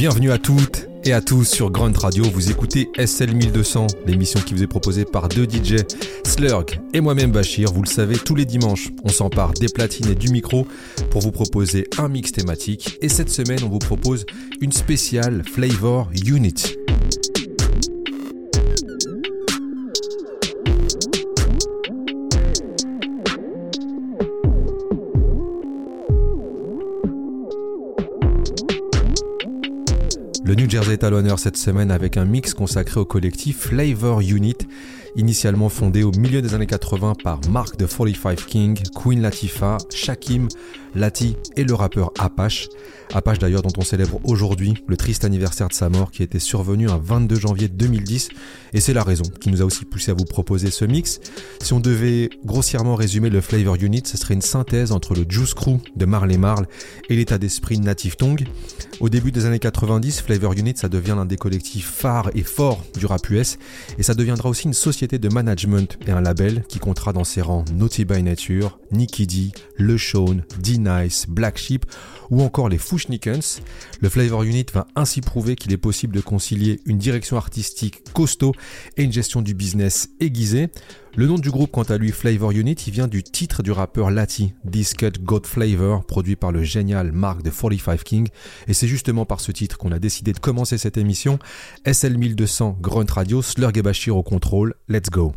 Bienvenue à toutes et à tous sur Grunt Radio. Vous écoutez SL 1200, l'émission qui vous est proposée par deux DJ, Slurg et moi-même Bachir. Vous le savez, tous les dimanches, on s'empare des platines et du micro pour vous proposer un mix thématique. Et cette semaine, on vous propose une spéciale Flavor Unit. À l'honneur cette semaine avec un mix consacré au collectif Flavor Unit, initialement fondé au milieu des années 80 par Mark the 45 King, Queen Latifah, Shakim, Lati et le rappeur Apache. Apache d'ailleurs dont on célèbre aujourd'hui le triste anniversaire de sa mort qui était survenu un 22 janvier 2010 et c'est la raison qui nous a aussi poussé à vous proposer ce mix. Si on devait grossièrement résumer le Flavor Unit, ce serait une synthèse entre le Juice Crew de Marley Marl et l'état d'esprit Native Tongue. Au début des années 90, Flavor Unit ça devient l'un des collectifs phares et forts du rap US et ça deviendra aussi une société de management et un label qui comptera dans ses rangs Naughty by Nature, Nicky D, Le Shawn, D-Nice, Black Sheep ou encore les Fushnikens. Le Flavor Unit va ainsi prouver qu'il est possible de concilier une direction artistique costaud et une gestion du business aiguisée. Le nom du groupe, quant à lui, Flavor Unit, il vient du titre du rappeur Lati, This Cut God Flavor, produit par le génial Mark de 45 King. Et c'est justement par ce titre qu'on a décidé de commencer cette émission. SL 1200, Grunt Radio, Slurg et Bashir au contrôle. Let's go!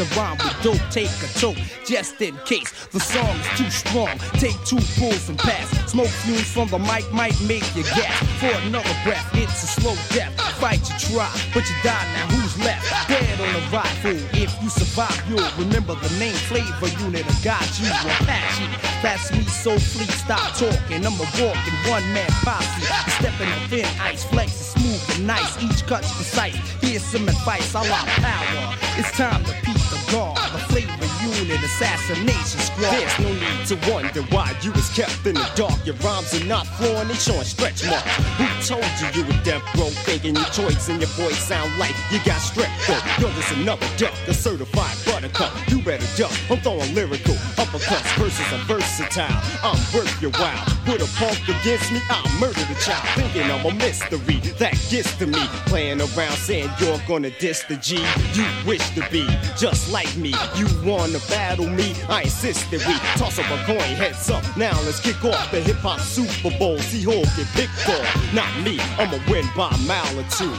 The rhyme with dope, take a toke, just in case the song is too strong. Take two pulls and pass. Smoke fumes from the mic might make you gasp for another breath. It's a slow death. Fight you try, but you die now. Who's left? Dead on the rifle. If you survive, you'll remember the name flavor unit. of God, you, Apache. That's me, so fleet. Stop talking. I'm a walking one man posse. Stepping on thin ice, flex is smooth and nice. Each cut's precise. Here's some advice. I want power. It's time to peep the. Flavor unit assassination squad. There's no need to wonder why you was kept in the dark. Your rhymes are not flowing, they showing stretch marks. Who told you you were death row thinking your choice and your voice sound like you got strep throat? Yo, there's another duck, the certified buttercup. You better duck. I'm throwing lyrical uppercuts. Verses are versatile. I'm worth your while. Put a punk against me, I'll murder the child. Thinking I'm a mystery that gets to me. Playing around saying you're gonna diss the G. You wish to be just like like me. You wanna battle me? I insist that we toss up a coin, heads up. Now let's kick off the hip hop Super Bowl. See who'll get picked off. Not me, I'ma win by a mile or two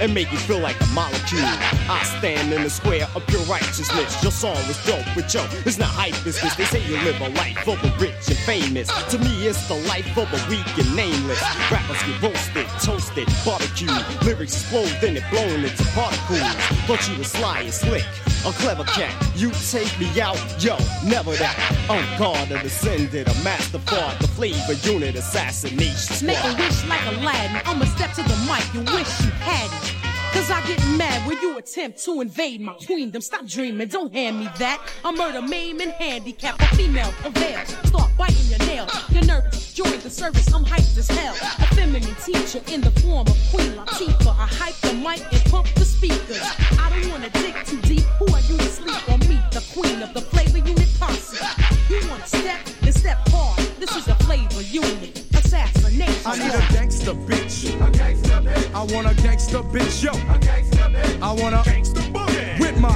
and make you feel like a molecule. I stand in the square of pure righteousness. Your song was dope, but yo, it's not hype business. They say you live a life for the rich and famous. To me, it's the life of the weak and nameless. Rappers get roasted, toasted, barbecued. Lyrics explode, then it blown into particles. But you was sly and slick. A clever cat, you take me out, yo, never that. I'm God, a descendant, a master fart, the flavor unit assassination. Make a wish like Aladdin. I'ma step to the mic. You wish you had it. Cause I get mad when you attempt to invade my queendom. Stop dreaming, don't hand me that. I murder, maim, and handicap a female prevail. Start biting your nail. Your nerve join the service. I'm hyped as hell. A feminine teacher in the form of Queen Latifah. I hype the mic and pump the speakers. I don't wanna dig too deep. Who are you to sleep on me? The queen of the flavor unit posse. You wanna step? Then step hard. This is a flavor unit. Assassination. I need a gangster bitch. I want a gangster bitch, yo. I want a gangster boogie with my.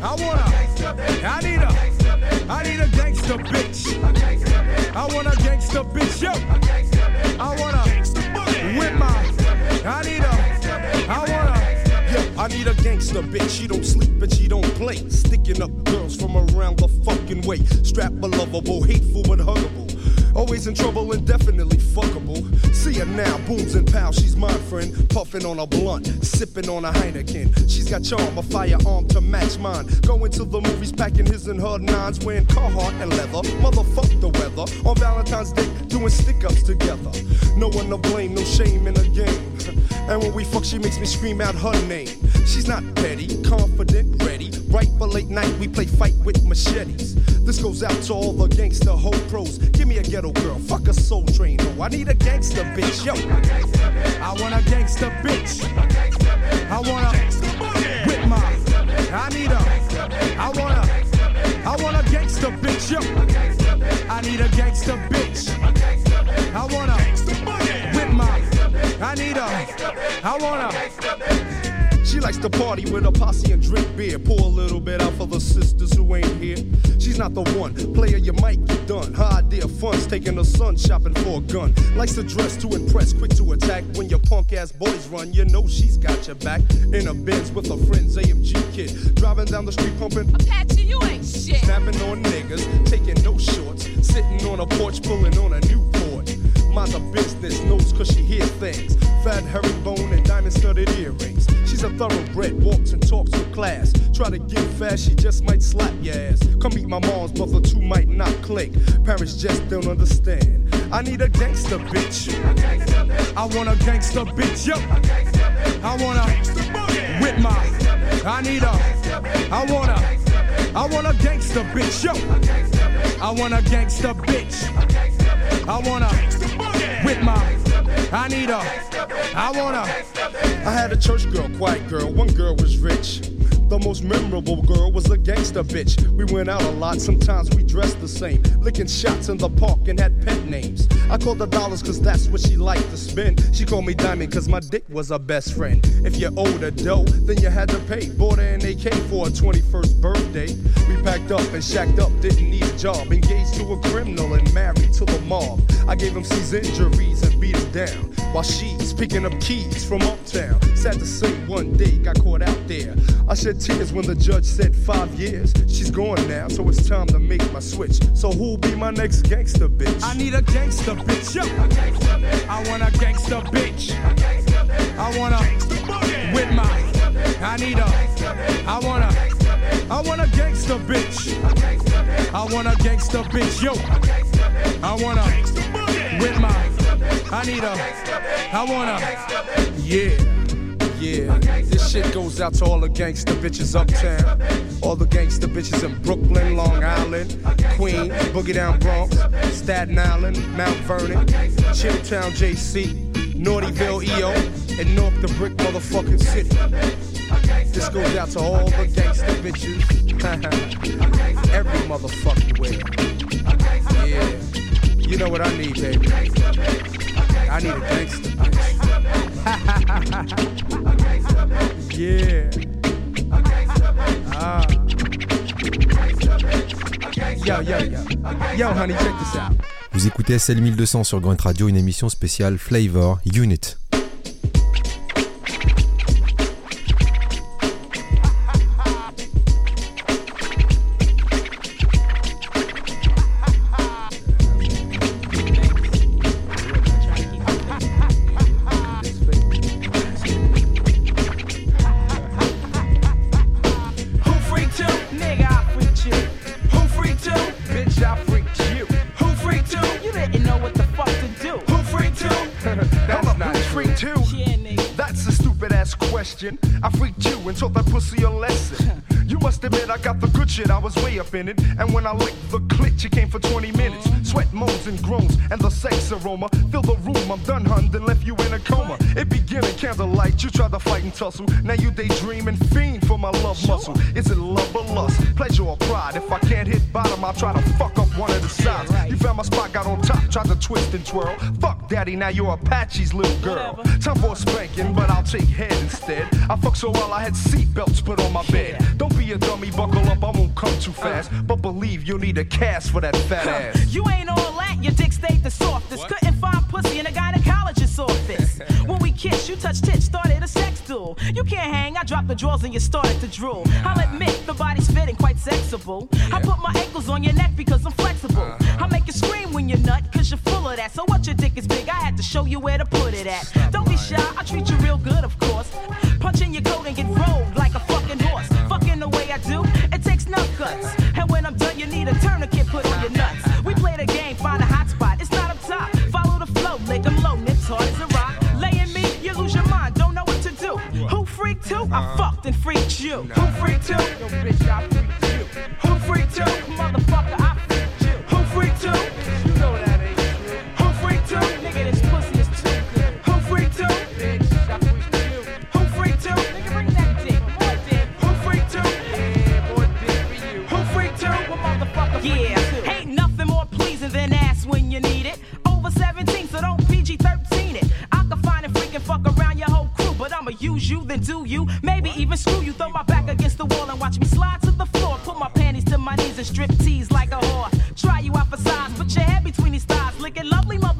I want a. I need a. I need a gangster bitch. I want a gangster bitch, yo. I want a. With my. I need a. I want a. I need a gangster bitch. She don't sleep and she don't play. Sticking up girls from around the fucking way. Strap a lovable, hateful but huggable. Always in trouble and definitely fuckable. See her now, booms and pals, she's my friend. Puffing on a blunt, sipping on a Heineken. She's got charm, a firearm to match mine. Going to the movies, packing his and her nines, wearing Carhartt and leather. Motherfuck the weather. On Valentine's Day, doing stick ups together. No one to blame, no shame in the game. And when we fuck, she makes me scream out her name. She's not petty, confident. Right for late night, we play fight with machetes. This goes out to all the gangster hoe pros. Give me a ghetto girl, fuck a soul train. Oh, I need a gangster bitch, yo. I want a gangster bitch. I want a with my. I need a. I want a. I want a gangster bitch, yo. I need a gangster bitch. I want a with my. I need a. I want a. She likes to party with a posse and drink beer. Pour a little bit out for the sisters who ain't here. She's not the one. Player, you might get done. Her idea of fun's taking her son shopping for a gun. Likes to dress to impress, quick to attack. When your punk ass boys run, you know she's got your back. In a Benz with her friends, AMG kid. Driving down the street pumping. Apache, you ain't shit. Snapping on niggas, taking no shorts. Sitting on a porch, pulling on a Newport. Mind her business, knows cause she hear things. Fat herringbone and diamond studded earrings. She's a thoroughbred, walks and talks with class. Try to get fast, she just might slap your ass. Come meet my mom's, but two might not click. Parents just don't understand. I need a gangster bitch. I want a gangster bitch, yo. I want a with my. I need a. I want a. I want a gangster bitch, yo. I want a gangster bitch. I want a. I need a. I want a. I had a church girl, quiet girl. One girl was rich. The most memorable girl was a gangster bitch. We went out a lot, sometimes we dressed the same. Licking shots in the park and had pet names. I called her dollars cause that's what she liked to spend. She called me diamond cause my dick was her best friend. If you owed her dough, then you had to pay. Bought her an AK for her 21st birthday. We packed up and shacked up, didn't need a job. Engaged to a criminal and married to the mob. I gave him C's injuries and beat him down. While she's picking up keys from uptown. Sad to say, one day got caught out there. I shed tears when the judge said five years. She's gone now, so it's time to make my switch. So who'll be my next gangster bitch? I need a gangster bitch, yo. I want a gangster bitch. I want a with my. I need a. I want a. I want a gangster bitch. I want a gangster bitch, yo. I want a with my. I need a. I want a. Yeah. Yeah, this shit goes out to all the gangster bitches uptown, all the gangster bitches in Brooklyn, Long Island, Queens, Boogie Down Bronx, Staten Island, Mount Vernon, Chilltown, JC, Naughtyville, EO, and North the Brick motherfucking city. This goes out to all the gangster bitches, every motherfucking way. Yeah, You know what I need, baby? I need a gangster bitch. yeah. Ah. Yo, yo, yo. Yo, honey, check this out. Vous écoutez SL 1200 sur Grunt Radio, une émission spéciale Flavor Unit. Question. I freaked you and taught that pussy a lesson. You must admit I got the good shit, I was way up in it. And when I licked the clit, you came for 20 minutes. Sweat moans and groans, and the sex aroma fill the room. I'm done, hun, then left you in a coma. It began in candlelight, you tried to fight and tussle. Now you daydream and fiend for my love muscle. Is it love or lust? Pleasure or pride? If I can't hit bottom, I'll try to fuck up one of the sides. You found my spot, got on top, tried to twist and twirl. Fuck daddy, now you're Apache's little girl. Time for a spanking, but I'll take head instead. I fuck so well, I had seatbelts put on my bed. Don't be a dummy, buckle up, I won't come too uh-huh. fast. But believe you'll need a cast for that fat ass. You ain't all that, your dick stayed the softest. Couldn't find pussy in a gynecologist's office. kissed, you touch tits, started a sex duel. You can't hang, I dropped the drawers and you started to drool. I'll admit, the body's fitting quite sexable. I put my ankles on your neck because I'm flexible. Uh-huh. I make you scream when you're nut, cause you're full of that. So what your dick is big, I had to show you where to put it at. Don't be shy, I treat you real good, of course. Punch in your coat and get rolled like a fucking horse. Uh-huh. Fucking the way I do, it takes no guts. And when I'm done, you need a tourniquet put on your nuts. We play the game, find a hot spot. It's not up top. Follow the flow, lick 'em low, nips hard as a Who freaked who? I uh-huh. fucked and freaked you. Who freaked who? Yo, bitch, I freaked you. Who freaked who? Motherfucker, I freaked you. Who freaked who? But you, then do you. Maybe even screw you. Throw my back against the wall and watch me slide to the floor. Put my panties to my knees and strip tease like a whore. Try you out for size, put your head between these thighs. Licking lovely motherfucker.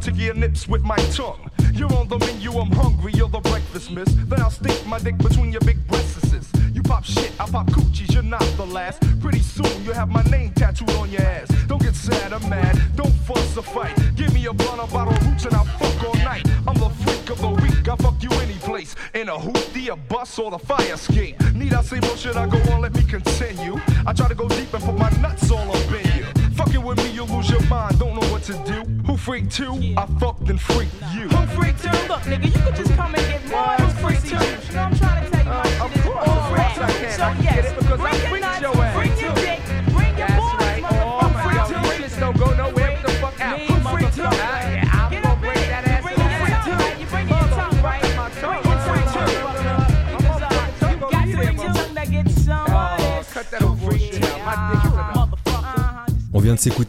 Tickle your nips with my tongue.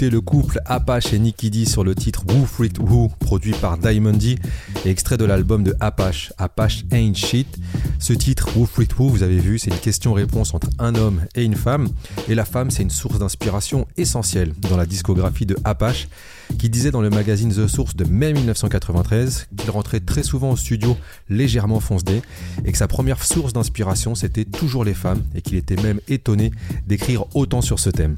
Le couple Apache et Nicky D sur le titre Who Freaked Who, produit par Diamond D et extrait de l'album de Apache, Apache Ain't Shit. Ce titre, Who Freaked Who, vous avez vu, c'est une question-réponse entre un homme et une femme. Et la femme, c'est une source d'inspiration essentielle dans la discographie de Apache, qui disait dans le magazine The Source de mai 1993 qu'il rentrait très souvent au studio légèrement foncedé et que sa première source d'inspiration, c'était toujours les femmes et qu'il était même étonné d'écrire autant sur ce thème.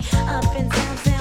Up and down,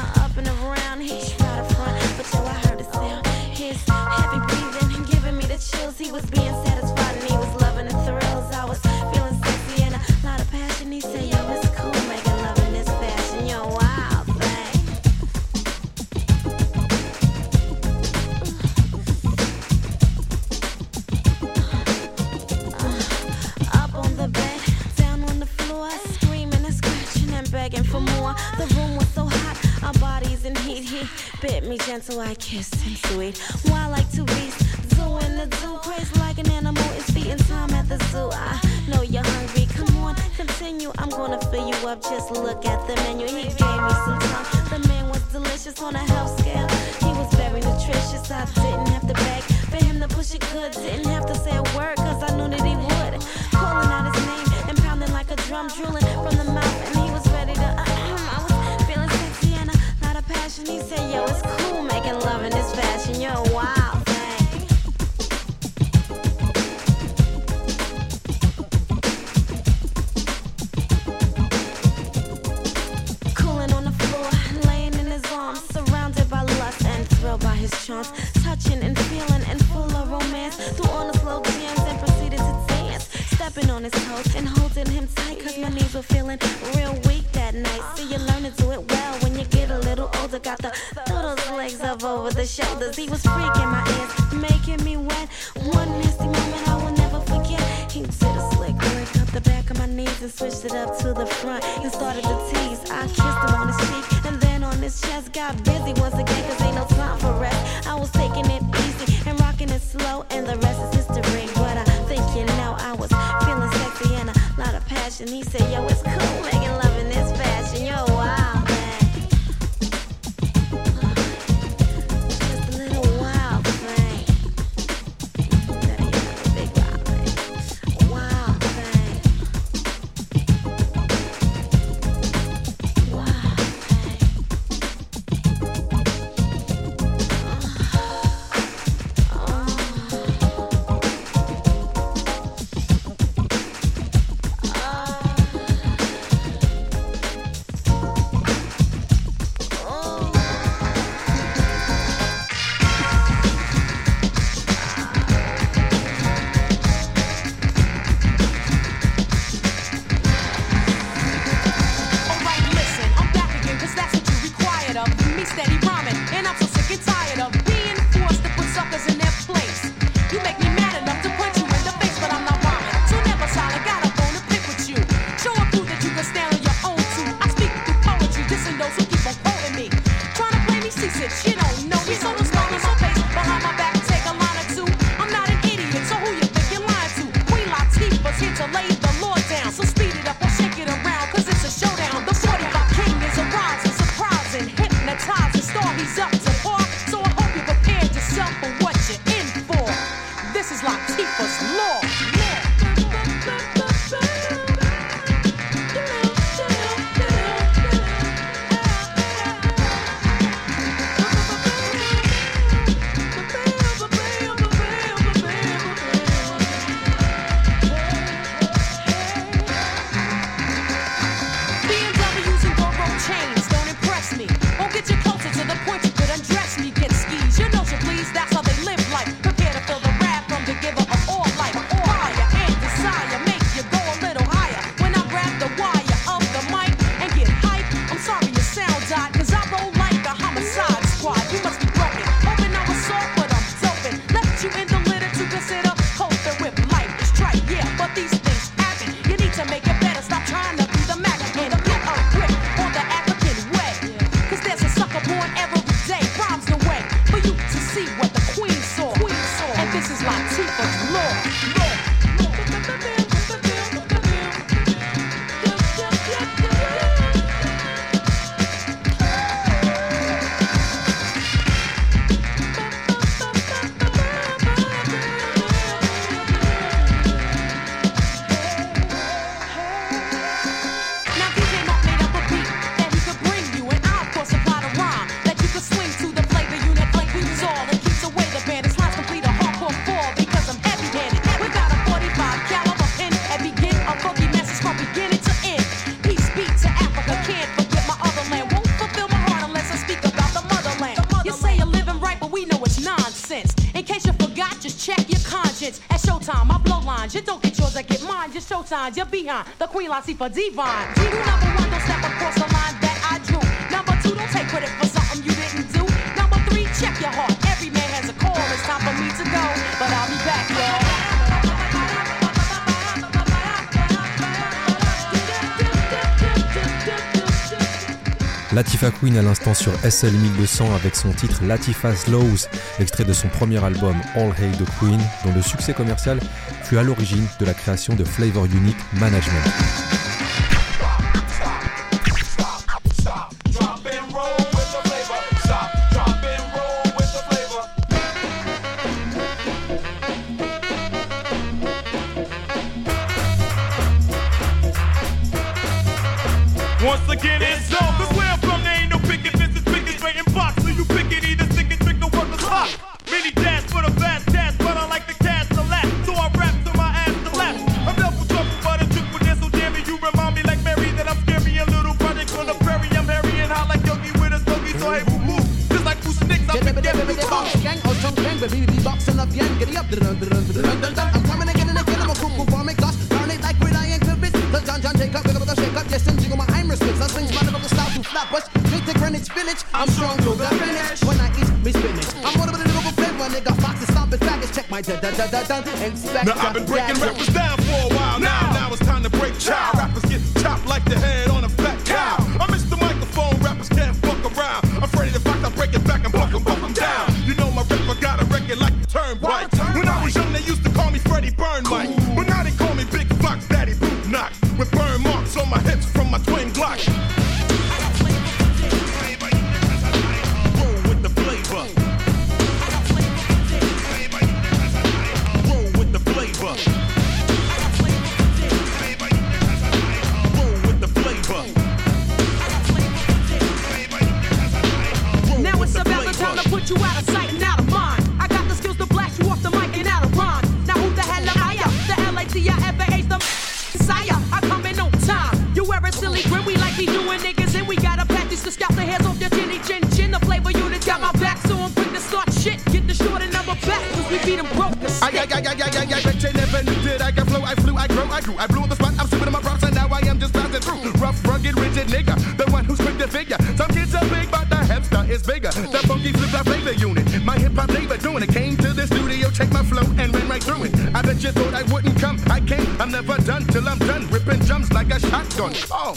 gentle, I kissed him sweet. Wild like to beasts, doing the zoo, crazy like an animal. It's feeding time at the zoo. I know you're hungry. Come on, continue. I'm gonna fill you up. Just look at the menu. He gave me some time. The man was delicious on a health scale. He was very nutritious. I didn't have to beg for him to push it good. Didn't have to say a word, cause I knew that he would. Calling out his name and pounding like a drum, drooling from the passion. He said, Yo, it's cool making love in this fashion. Yo, wild shoulders. He was freaking my ass, making me wet. One nasty moment I will never forget. He did a slick lick up the back of my knees and switched it up to the front and started to tease. I kissed him on his cheek and then on his chest. Got busy once again, cause ain't no time for rest. I was taking it easy and rocking it slow, and the rest is history. But I think you know I was feeling sexy and a lot of passion. He said, Yo, it's cool Latifah Divine. You number one, don't step across the line that I drew. Number two, don't take credit for something you didn't do. Number three, check your heart. Every man has a call. It's time for me to go, but I'll be back, y'all. Latifah Queen à l'instant sur SL 1200 avec son titre Latifah's Laws, extrait de son premier album All Hail the Queen, dont le succès commercial fut à l'origine de la création de Flavor Unit Management. Drop and roll with the flavor. Stop, drop and roll with the flavor. Once again, it's on. Cause where I'm from, there ain't no picking fences, picking straight in box. So you pick it, be up get it up. I'm coming again and again, I'm a for me, cause turn it like Reliant to bits. The John John Jacob, pick up the shake up, yes, and jiggle my Irish spits. I sing smile of the style to flappers, straight to Greenwich Village. I'm strong to the finish when I eat me spinach. I'm one of the little flavor, nigga, foxes, stomping faggots, check my dun dun dun dun dun. Inspect Now I've been breaking rappers down for a while now. Now it's time to break child. Rappers get chopped like the head the I, I. I, bet you never knew that I could flow. I flew, I grow, I grew. I blew on the spot. I'm sipping in my props, and now I am just passing through. Rough, rugged, rigid nigga, the one who's quick to figure. Some kids are big, but the hipster is bigger. The funky flip flop flavor unit, my hip hop flavor doing it. Came to the studio, checked my flow, and ran right through it. I bet you thought I wouldn't come. I came, I'm never done till I'm done. Ripping drums like a shotgun. Oh.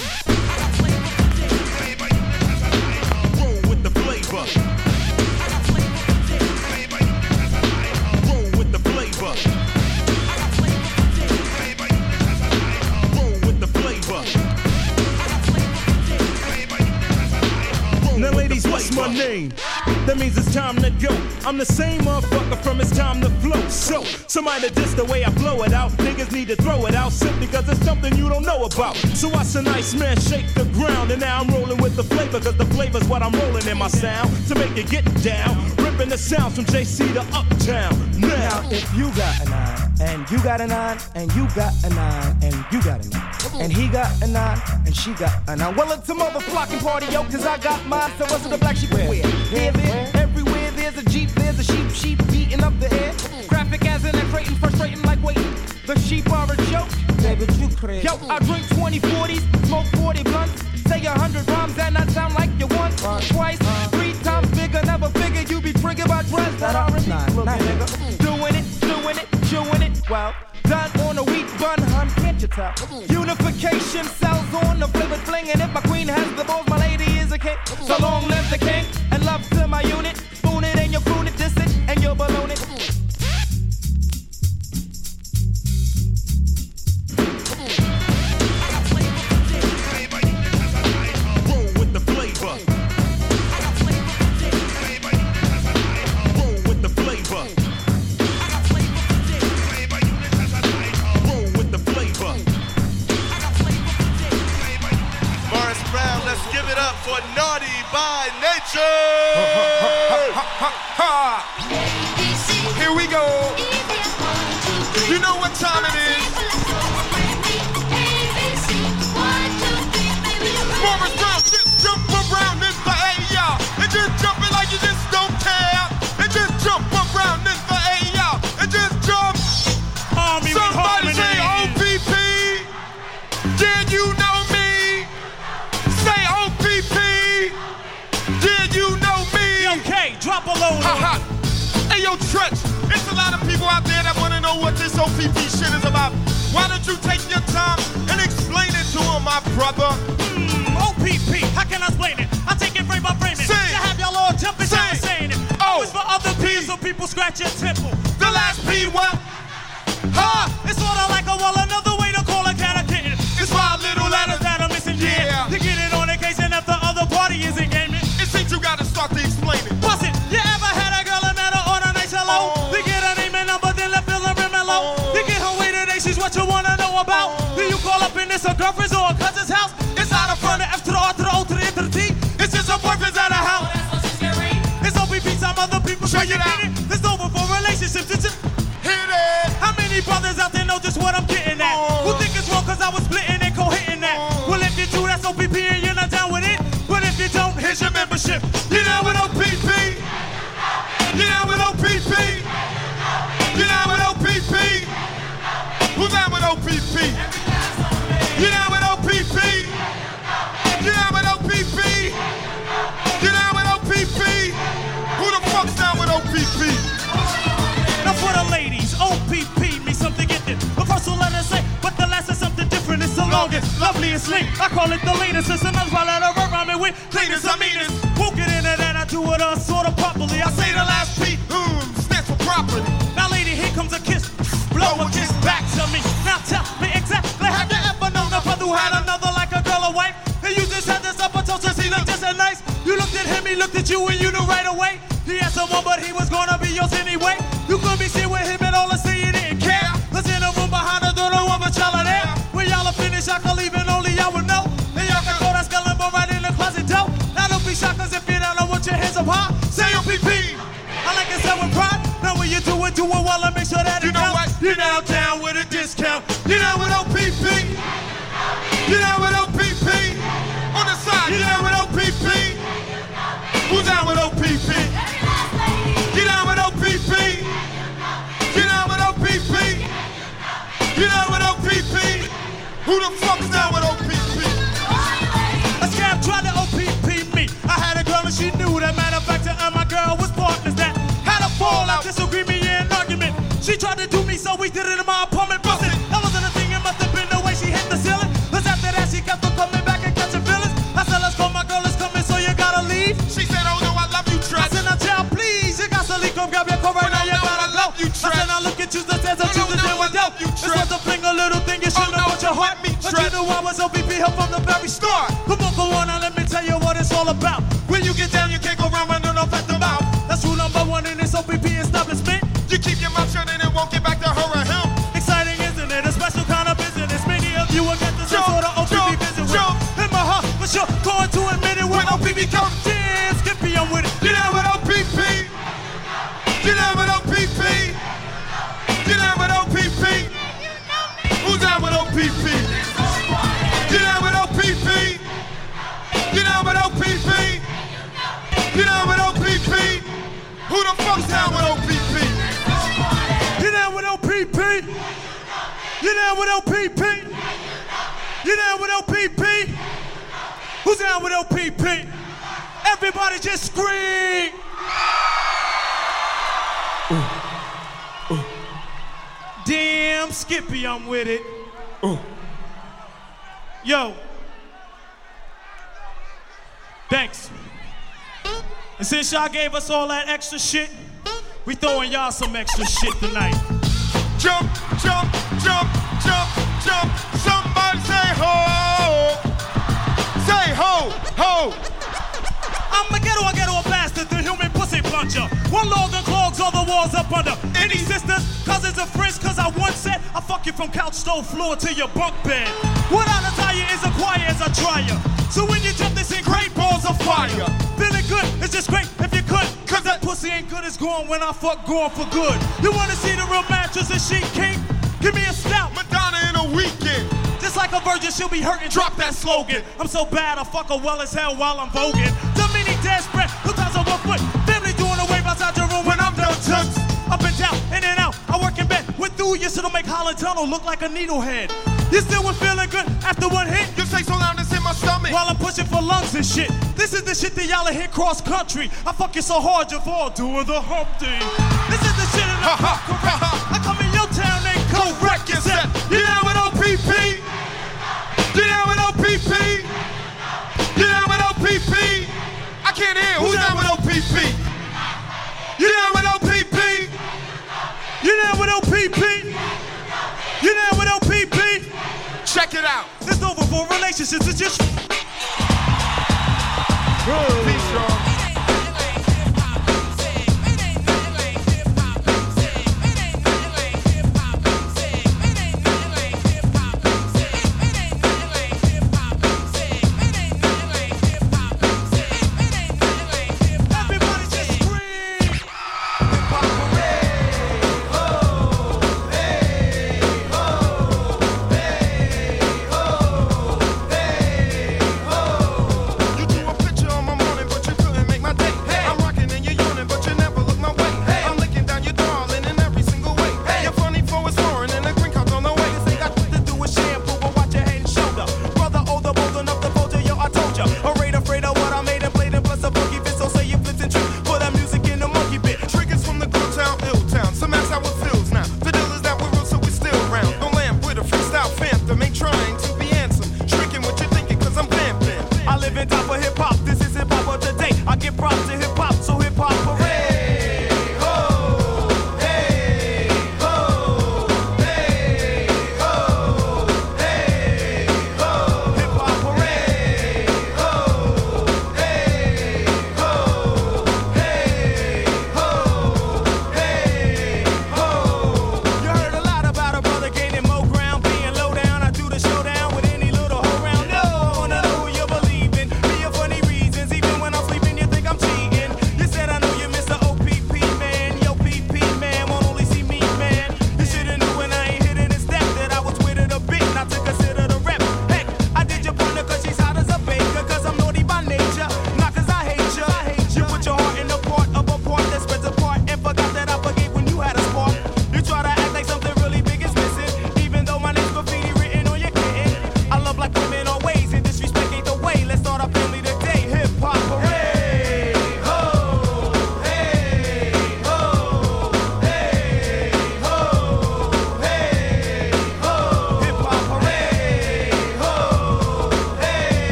That means it's time to go. I'm the same motherfucker from it's time to flow. So, somebody just the way I blow it out. Niggas need to throw it out simply because it's something you don't know about. So, watch a nice man shake the ground. And now I'm rolling with the flavor because the flavor's what I'm rolling in my sound. To make it get down. Ripping the sounds from JC to Uptown. Now, Now, if you got a nine, and you got a nine, and you got a nine, and you got a nine, and he got a nine, and she got a nine. Well, it's a motherfucking party, yo, cause I got mine, so what's the black sheep wear? Here, there, everywhere, there's a jeep, there's a sheep, sheep beating up the air. Graphic as in X-rating, frustrating like waiting. The sheep are a joke. Baby, you crazy. Yo, I drink 20 40s, smoke 40 blunts, say a hundred rhymes, and I sound like you once, twice, three times bigger, never figure you be triggered by drugs that are in nigga, well, done on a wheat bun, hun, can't you tell? Unification sells on the flavored fling, and if my queen has the balls, my lady is a king. So long live the king, and love to my unit, by Nature. Here we go. Yo, Treach, it's a lot of people out there that wanna know what this OPP shit is about. Why don't you take your time and explain it to them, my brother? Hmm, OPP, how can I explain it? I take it frame by frame it. Say To have y'all all jumping down and saying it. Oh, it's for other P, so people scratch your temple. The last P what? Ha! What you wanna know about. Do you call up in this a girlfriend's or a cousin's house? It's not a front, the F to the R to the O to the N to the T. It's just a boyfriend's at a house. It's OPP, some other people Check you it out. get it. It's over for relationships. It's just Hit it. how many brothers out there know just what I'm getting at? Down with OPP? Down with OPP? Down with OPP? Who the fuck's down with OPP? Now for the ladies, OPP means something gifted. The first will let say, but the last is something different. It's the longest, loveliest link. I call it the latest. It's another rhyme it with. Cleanest, I mean it. Won't get into that. I do it uh, sort looked at you, and you knew right away. He had someone, but he was gonna be yours anyway. You could be sitting with him and all the say you didn't care. Let's in a room behind the door, no one but y'all are there. When y'all are finished, I can leave and only y'all will know. And y'all can throw that skeleton right in the closet door. Now don't be shocked, cause if you don't know what your hands up high, say OPP. I like it so with pride. Now when you do it, do it well and make sure that You know counts. what? You're now down with a discount. Who the fuck's down with OPP? A scam tried to OPP me. I had a girl and she knew that. Matter of fact, and my girl was partners that had a fallout, disagreement, yeah, an argument. She tried to do me, so we did it in my apartment. Busted. That wasn't a thing, it must have been the way she hit the ceiling. Cause after that, she kept on coming back and catching feelings. I said, let's go, my girl is coming, so you gotta leave. She said, oh no, I love you, I said, now, child, please, you got to leave, come grab your coat right now, you gotta I love go. you, I said, now look at you, the No, choosing no, to I with you, Trent. was a fling, a little thing, you should know no, what your heart But you knew I was OPP help from the very start. Come on, go on, now let me tell you what it's all about. When you get down, you can't go around running off at the mouth. That's rule number one in this OPP establishment. You keep your mouth shut and it won't get back to her or him. Exciting, isn't it? A special kind of business. Many of you will get Jump, sort of OPP jump, visit with him or her. For sure, going to admit it when When OPP comes, down with OPP? Everybody just scream. Damn, Skippy, I'm with it. Yo. Thanks. And since y'all gave us all that extra shit, we throwing y'all some extra shit tonight. Jump, jump, jump, jump, jump. Somebody say ho. Ho, ho. I'm a ghetto, a ghetto bastard, the human pussy puncher. One log and clogs all the walls up under. Any sisters, cousins, or friends, cause I once said I fuck you from couch, stove, floor to your bunk bed. What I you is a quiet as a dryer. So when you jump, this in great balls of fire. Feeling good, it's just great if you could. Cause that pussy ain't good as gone when I fuck going for good. You wanna see the real mattress and she king? Give me a stout. Madonna in a weekend. Just like a virgin, she'll be hurting. Drop that slogan. I'm so bad, I fuck her well as hell while I'm voguing. The mini desperate, who does a one foot. Family doing a wave outside the room when I'm done tux. Up and down, in and out. I work in bed with through you, so don't make Holland Tunnel look like a needlehead. You still was feeling good after one hit. You say so loud it's in my stomach. While I'm pushing for lungs and shit. This is the shit that y'all hit cross country. I fuck you so hard, you're fall doing the hump thing. This is the shit in the I come in your town and go wreck yourself. You down with OPP? can't hear. Who's down with OPP? You down with OPP? You down with OPP? You down with OPP? Check it out. It's over for relationships. It's just. Peace, y'all.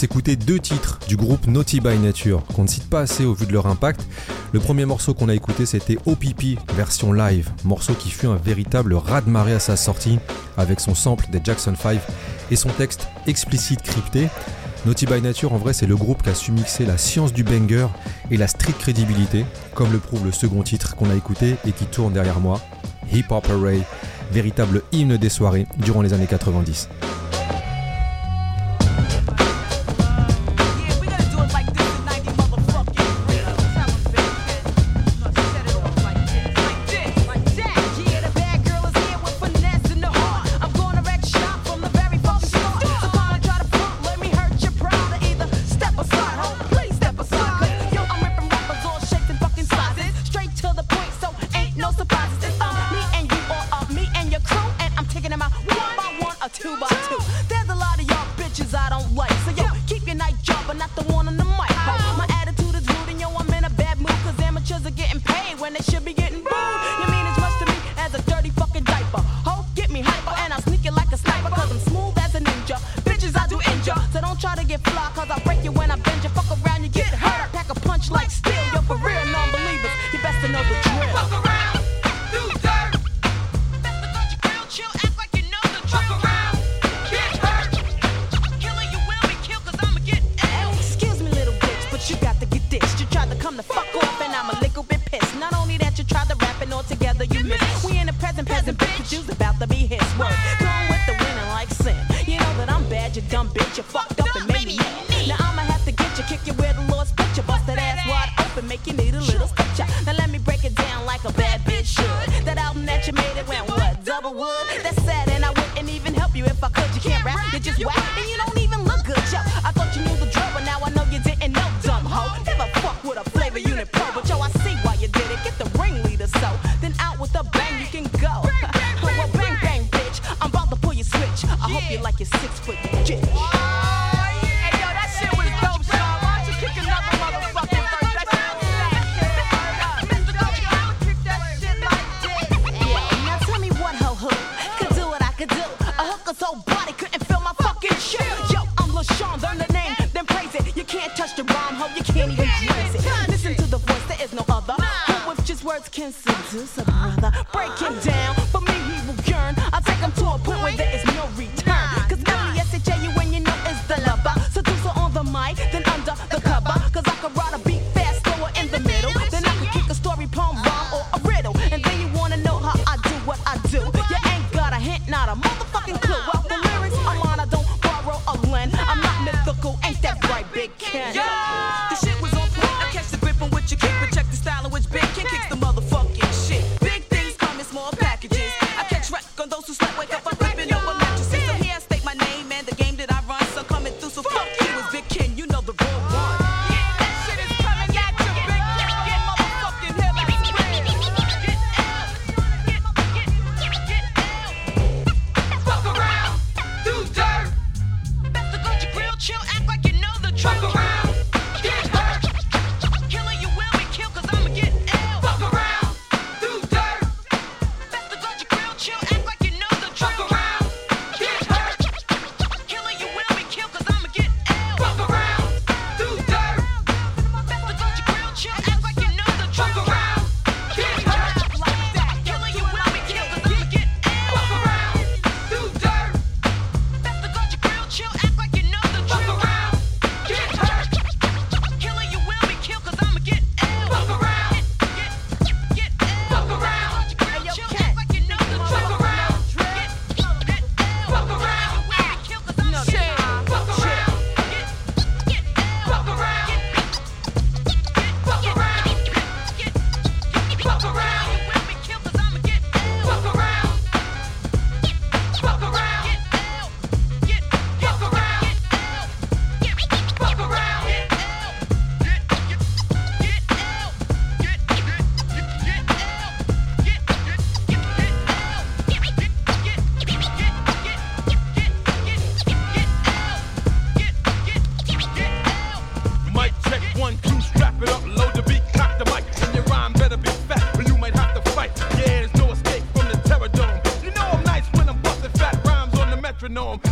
S'écouter deux titres du groupe Naughty by Nature, qu'on ne cite pas assez au vu de leur impact. Le premier morceau qu'on a écouté, c'était OPP, version live, morceau qui fut un véritable raz-de-marée à sa sortie, avec son sample des Jackson 5 et son texte explicite crypté. Naughty by Nature, en vrai, c'est le groupe qui a su mixer la science du banger et la street crédibilité, comme le prouve le second titre qu'on a écouté et qui tourne derrière moi, Hip Hop Array, véritable hymne des soirées durant les années 90.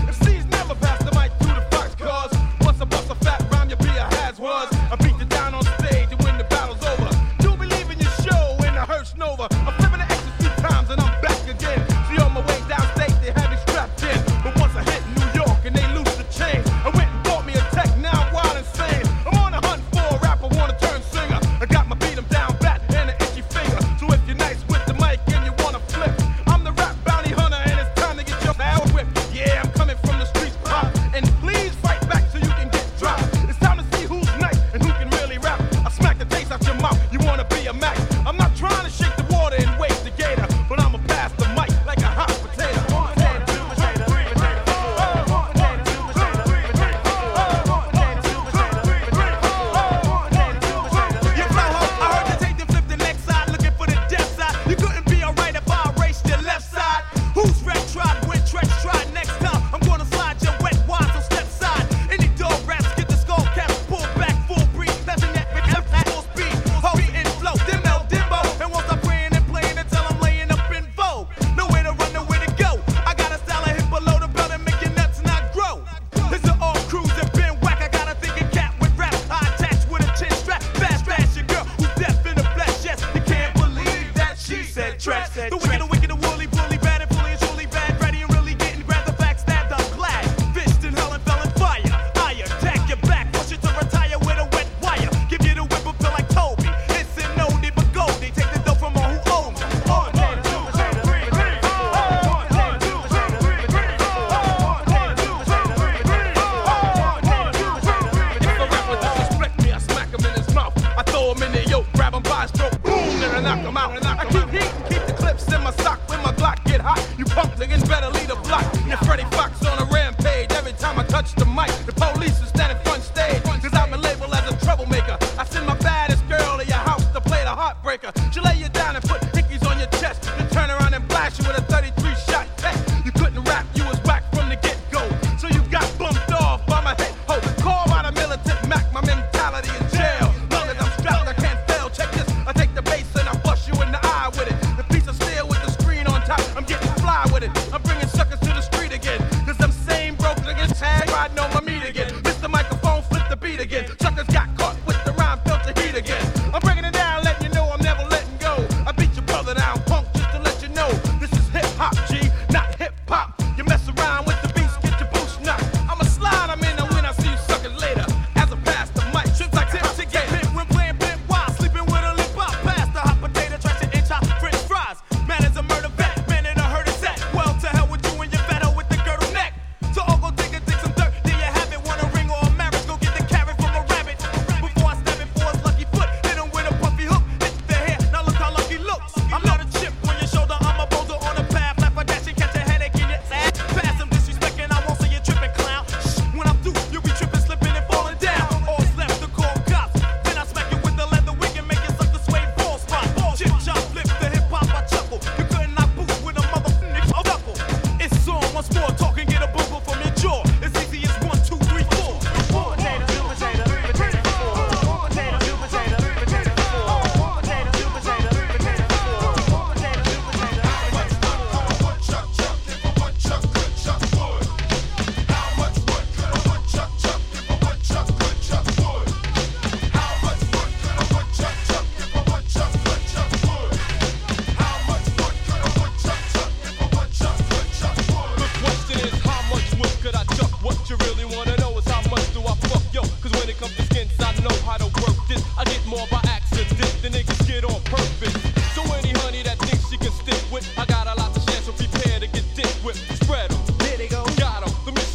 If C's never pass the mic through the fox, cause once I bust a fat rhyme, you be a has was.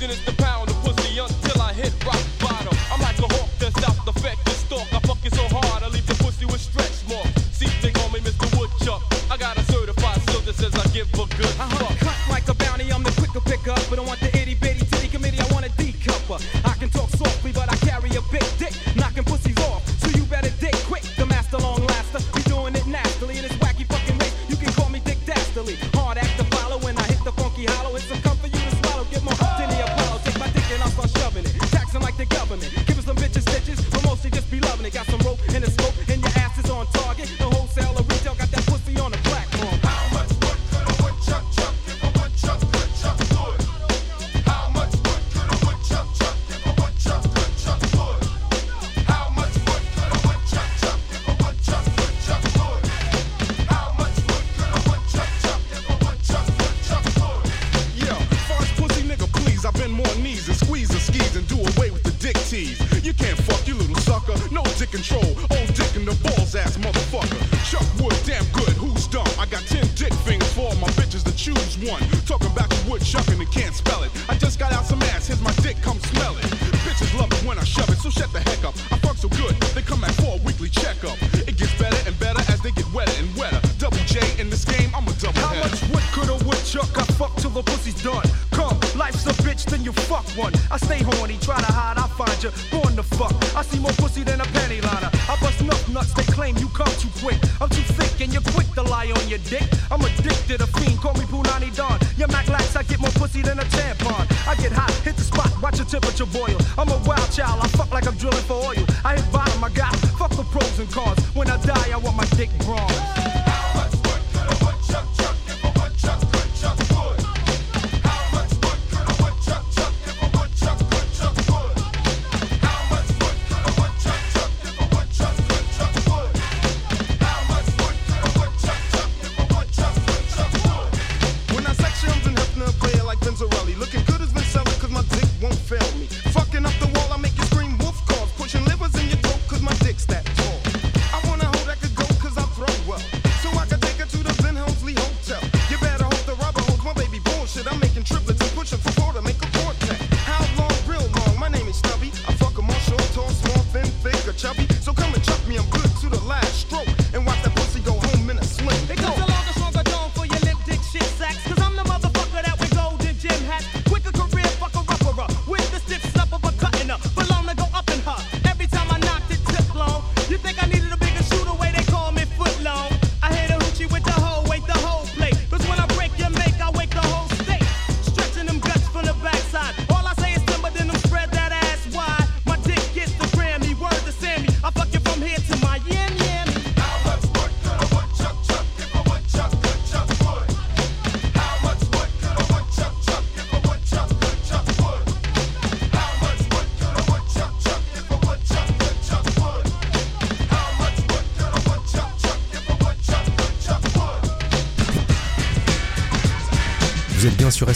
Mission is the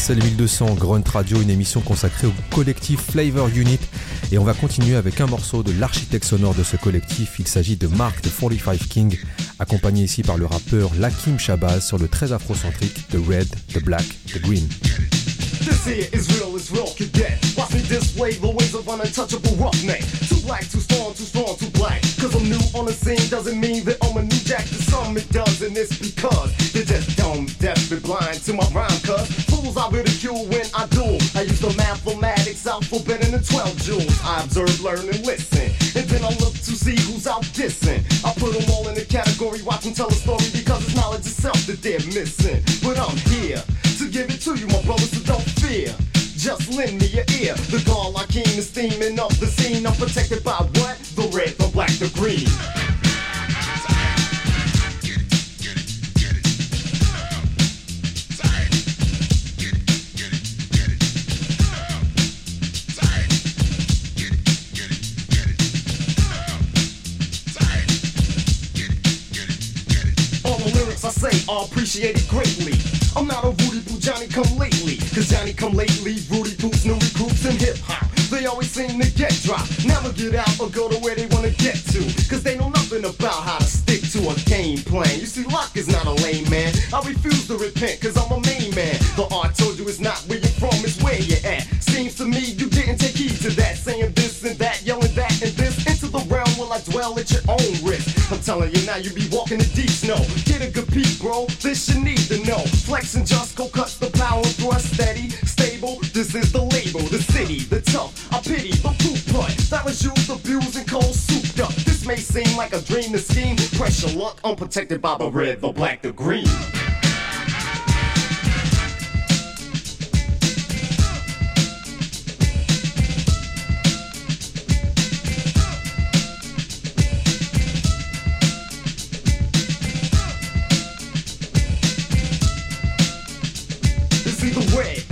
SL 1200 Grunt Radio, une émission consacrée au collectif Flavor Unit. Et on va continuer avec un morceau de l'architecte sonore de ce collectif. Il s'agit de Mark the 45 King, accompagné ici par le rappeur Lakim Shabazz sur le très afrocentrique The Red, The Black, The Green. This here is real as real can get. Watch me display the ways of an untouchable roughneck. Too black, too strong, too strong, too black. Cause I'm new on the scene doesn't mean that I'm a new jack to some it does, and it's because they're just dumb, deaf, and blind to my rhyme. Cause fools I ridicule when I do. I use the mathematics alphabet and the 12 jewels. I observe, learn, and listen. And then I look to see who's out dissing. I put them all in a category, watch them tell a story because it's knowledge itself that they're missing. But I'm here to give it to you, my brothers, so don't fear. Just lend me your ear. The I keen is steaming up the scene. I'm protected by what? The red, the black, the green. I say are appreciated greatly. I'm not a Rudy Poo Johnny come lately. Cause Johnny come lately, Rudy Poo's new recruits in hip hop. They always seem to get dropped. Never get out or go to where they wanna get to. Cause they know nothing about how to stick to a game plan. You see, luck is not a lame man. I refuse to repent cause I'm a main man. The art told you it's not where you're from, it's where you're at. Seems to me you didn't take heed to that. Saying this and that, yelling that and this. I dwell at your own risk. I'm telling you now, you be walking in deep snow. Get a good peek, bro. This you need to know. Flex and just go cut the power thrust steady, stable. This is the label, the city, the tough. I pity the poop putt. That was used, abused, and cold souped up. This may seem like a dream to scheme. Pressure luck, unprotected by the red, the black, the green.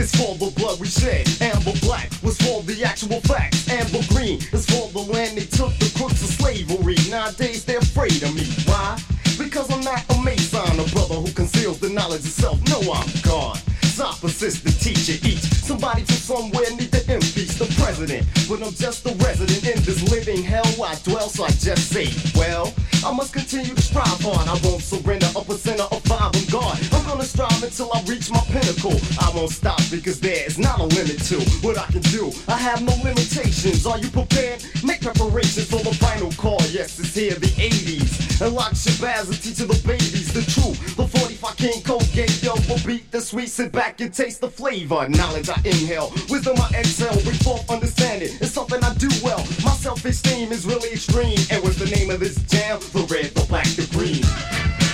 The is for the blood we shed. Amber black was for the actual facts. Amber green is for the land they took the crooks of slavery. Nowadays they're afraid of me. Why? Because I'm not a mason, a brother who conceals the knowledge itself. No, I'm God. I persist to each. Somebody from somewhere to the president. But I'm just a resident in this living hell I dwell, so I just say, well, I must continue to strive on. I won't surrender a percent of five. I'm God. I'm gonna strive until I reach my pinnacle. I won't stop because there is not a limit to what I can do. I have no limitations. Are you prepared? Make preparations for the final call. Yes, it's here, the 80s. And Lakim Shabazz and teach the babies the truth. The 45 King Colgate, yo, will beat the sweet. Sit back and taste the flavor. Knowledge I inhale, wisdom I exhale. Bring forth understanding. It's something I do well. My self-esteem is really extreme. And what's the name of this jam? The red, the black, the green.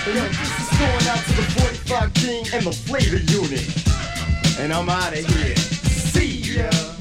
This is going out to the 45 King and the flavor unit. And I'm out of here. See ya.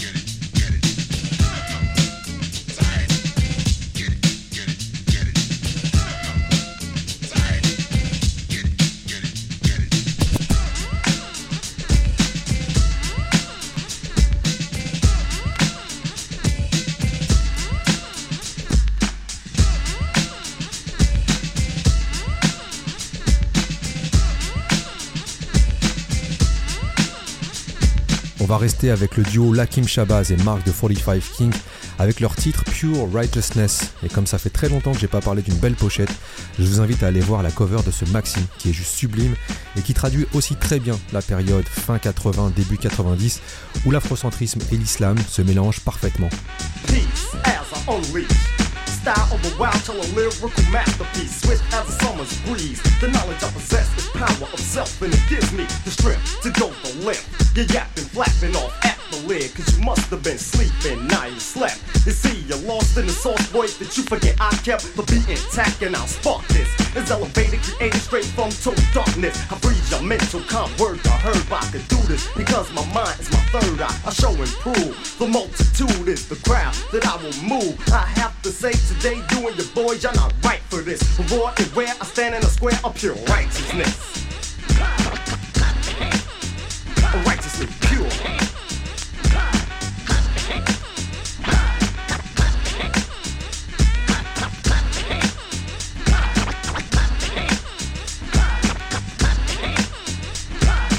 Va rester avec le duo Lakim Shabazz et Mark de 45 King avec leur titre Pure Righteousness. Et comme ça fait très longtemps que j'ai pas parlé d'une belle pochette, je vous invite à aller voir la cover de ce maxime qui est juste sublime et qui traduit aussi très bien la période fin 80, début 90 où l'afrocentrisme et l'islam se mélangent parfaitement. Style of the wild till a lyrical masterpiece. Swift as a summer's breeze. The knowledge I possess is power of self, and it gives me the strength to go the length. You're yapping, flapping off at the lid, cause you must have been sleeping. Now you slept. You see, you're lost in the soft voice that you forget I kept the beat intact, and I'll spark this. It's elevated, created straight from total darkness. I breathe your mental calm word I heard, I could do this because my mind is my third eye. I show and prove the multitude is the crowd that I will move. I have to say today, you and your boys, y'all not right for this. Raw and where I stand in a square of pure righteousness. Righteously pure.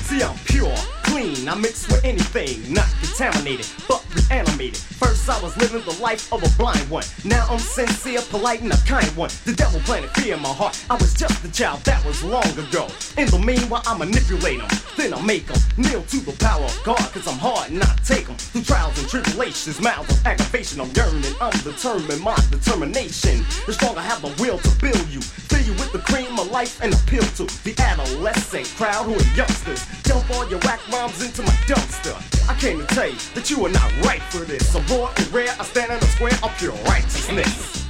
See, I'm pure, clean. I mix with anything, not contaminated, but reanimated. First, I was living the life of a blind one. Now I'm sincere, polite, and a kind one. The devil planted fear in my heart. I was just a child that was long ago. In the meanwhile, I manipulate them. Then I make them kneel to the power of God, cause I'm hard and I take them through trials and tribulations. Mouths of aggravation, I'm yearning. I'm determined, my determination is strong. I have the will to build you. Fill you with the cream of life and appeal to the adolescent crowd who are youngsters. Dump all your whack rhymes into my dumpster. I came to tell you that you are not right for this. So raw and rare, I stand in a square of pure righteousness.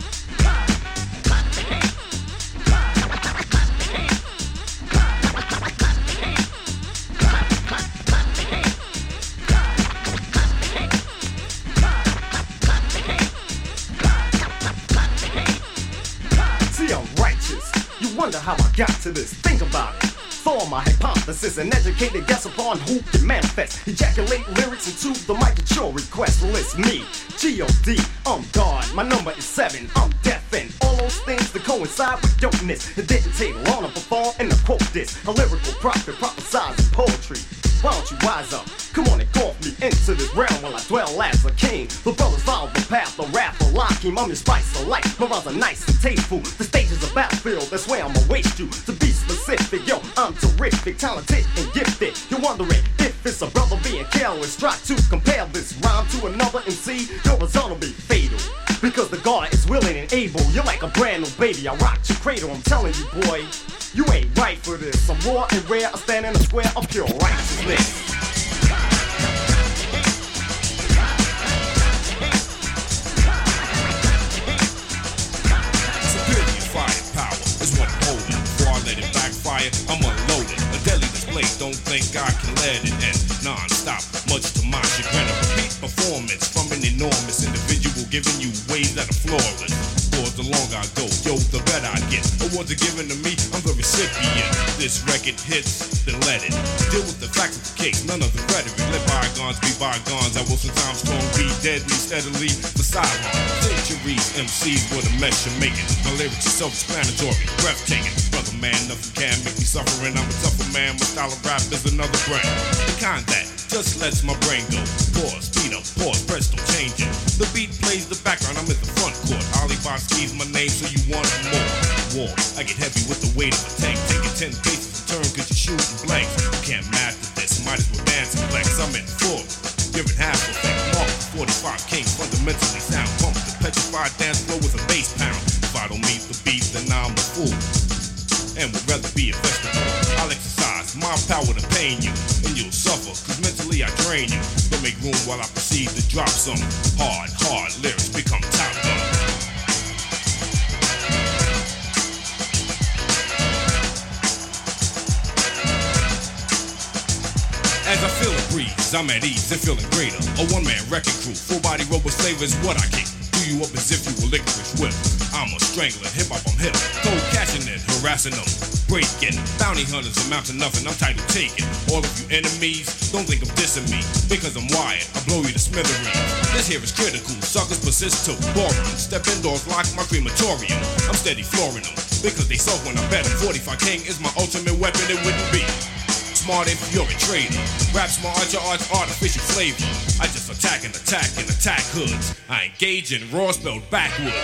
How I got to this. Think about it. Form my hypothesis, an educated guess upon who can manifest. Ejaculate lyrics into the mic at your request. It's me, G.O.D. I'm God. My number is seven. I'm deafened. All those things that coincide with dopeness. It didn't take long to perform and to quote this. A lyrical prophet prophesizing poetry. Why don't you wise up? Come on and golf me into this realm while I dwell as a king. The brothers follow the path, the rap, the Lakim. I'm your spice of life. My rhymes are nice and tasteful. The stage is a battlefield, that's where I'ma waste you. To be specific, yo, I'm terrific, talented and gifted. You're wondering if it's a brother being careless. Try to compare this rhyme to another MC. Your result will be fatal. Because the God is willing and able. You're like a brand new baby. I rock your cradle. I'm telling you, boy, you ain't right for this. I'm raw and rare. I stand in a square of pure righteousness. Backfire, I'm unloading. A deadly display, don't think I can let it end. Non-stop, much to my chagrin. A repeat performance from an enormous individual giving you ways that are flawless. The longer I go, yo, the better I get. Awards are given to me, I'm the recipient. This record hits, then let it. Deal with the facts of the case, none of the rhetoric. Let bygones be bygones. I will sometimes strong be deadly, steadily sideline. Centuries, MCs with a mesh you're making. My lyrics are self-explanatory, breathtaking. Brother man, nothing can make me suffering. I'm a tougher man, my style of rap is another brand. The kind that just lets my brain go. Pause, speed up, pause, press, don't change it. The beat plays the background, I'm in the front court. Alibaski's my name, so you want more. War, I get heavy with the weight of a tank. Taking 10 paces a turn, cause you're shooting blanks. You can't master this, might as well dance and flex. I'm in full, giving half effect. Mark 45 king, fundamentally sound. Pump the petrified dance floor with a bass pound. If I don't meet the beat, then I'm a fool. And would rather be a vegetable. I'll exercise my power to pain you, you'll suffer, cause mentally I drain you. Don't make room while I proceed to drop some hard, hard lyrics, become top gun. As I feel a breeze, I'm at ease and feeling greater. A one man wrecking crew, full body robot flavor is what I kick. Do you up as if you were licorice whip. I'm a strangler, hip hop, I'm hip. Cold catching it, harassing them. Breaking, bounty hunters amount to nothing, I'm title taking. All of you enemies, don't think of dissing me. Because I'm wired, I blow you to smithereens. This here is critical, suckers persist to boring. Step indoors, lock my crematorium. I'm steady flooring them. Because they suck when I bet 'em. 45 King is my ultimate weapon, it wouldn't be smart if you're a trader. Rap smart, your art's artificial flavor. I just attack and attack and attack hoods. I engage in raw spelled backwards.